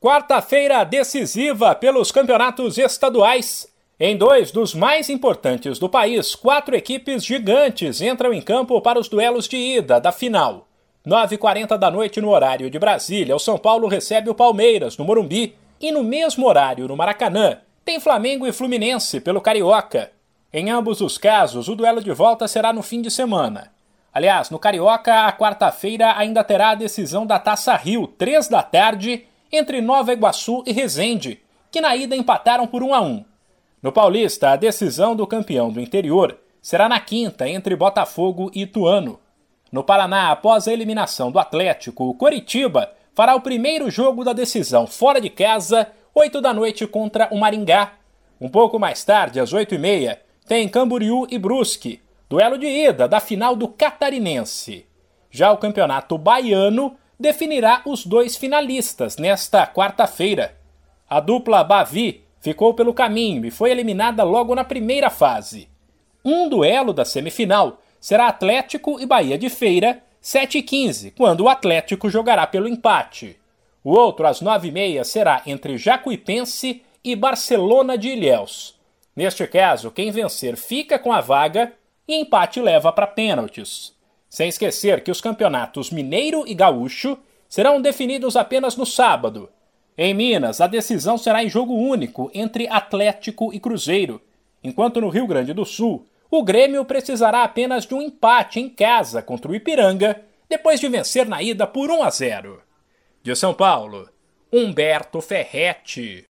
Quarta-feira decisiva pelos campeonatos estaduais. Em dois dos mais importantes do país, quatro equipes gigantes entram em campo para os duelos de ida da final. 9h40 da noite no horário de Brasília, o São Paulo recebe o Palmeiras no Morumbi e no mesmo horário no Maracanã tem Flamengo e Fluminense pelo Carioca. Em ambos os casos, o duelo de volta será no fim de semana. Aliás, no Carioca, a quarta-feira ainda terá a decisão da Taça Rio, três da tarde entre Nova Iguaçu e Resende, que na ida empataram por 1 a 1. No Paulista, a decisão do campeão do interior será na quinta entre Botafogo e Ituano. No Paraná, após a eliminação do Atlético, o Coritiba fará o primeiro jogo da decisão fora de casa, 8 da noite contra o Maringá. Um pouco mais tarde, às 8 e meia, tem Camboriú e Brusque, duelo de ida da final do Catarinense. Já o campeonato baiano definirá os dois finalistas nesta quarta-feira. A dupla Bavi ficou pelo caminho e foi eliminada logo na primeira fase. Um duelo da semifinal será Atlético e Bahia de Feira, 7 e 15, quando o Atlético jogará pelo empate. O outro, às 9h30, será entre Jacuipense e Barcelona de Ilhéus. Neste caso, quem vencer fica com a vaga e empate leva para pênaltis. Sem esquecer que os campeonatos Mineiro e Gaúcho serão definidos apenas no sábado. Em Minas, a decisão será em jogo único entre Atlético e Cruzeiro, enquanto no Rio Grande do Sul, o Grêmio precisará apenas de um empate em casa contra o Ipiranga, depois de vencer na ida por 1 a 0. De São Paulo, Humberto Ferretti.